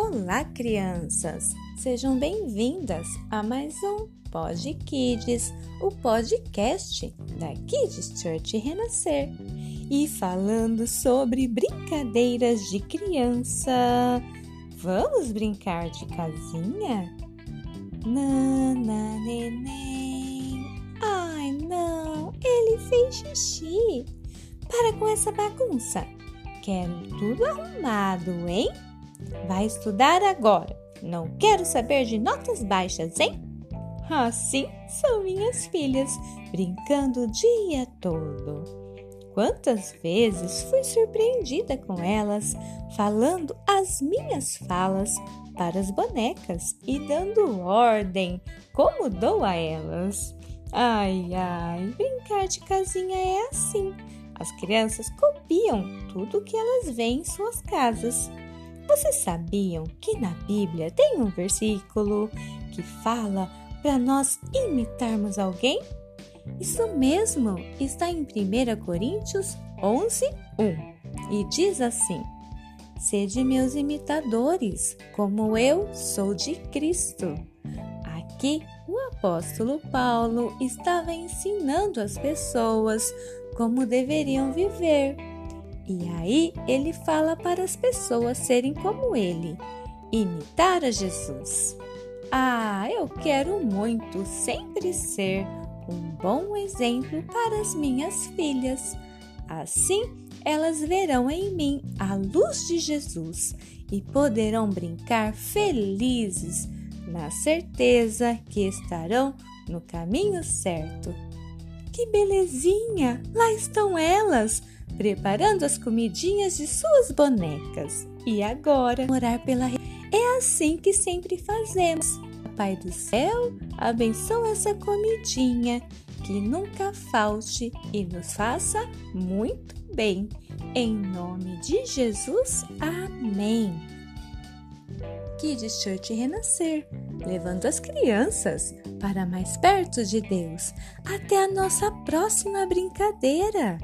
Olá, crianças! Sejam bem-vindas a mais um Pod Kids, o podcast da Kids Church Renascer. E falando sobre brincadeiras de criança, vamos brincar de casinha? Nana, neném. Ai, não, ele fez xixi. Para com essa bagunça. Quero tudo arrumado, hein? Vai estudar agora. Não quero saber de notas baixas, hein? Assim são minhas filhas, brincando o dia todo. Quantas vezes fui surpreendida com elas, falando as minhas falas para as bonecas e dando ordem, como dou a elas. Ai, ai, brincar de casinha é assim. As crianças copiam tudo que elas veem em suas casas. Vocês sabiam que na Bíblia tem um versículo que fala para nós imitarmos alguém? Isso mesmo está em 1 Coríntios 11, 1 e diz assim: Sede meus imitadores, como eu sou de Cristo. Aqui o apóstolo Paulo estava ensinando as pessoas como deveriam viver e aí ele fala para as pessoas serem como ele, imitar a Jesus. Ah, eu quero muito sempre ser um bom exemplo para as minhas filhas. Assim, elas verão em mim a luz de Jesus e poderão brincar felizes, na certeza que estarão no caminho certo. Que belezinha! Lá estão elas! Preparando as comidinhas de suas bonecas. E agora, morar pela é assim que sempre fazemos. Pai do céu, abençoa essa comidinha, que nunca falte e nos faça muito bem. Em nome de Jesus, amém. Kids Church Renascer, levando as crianças para mais perto de Deus. Até a nossa próxima brincadeira!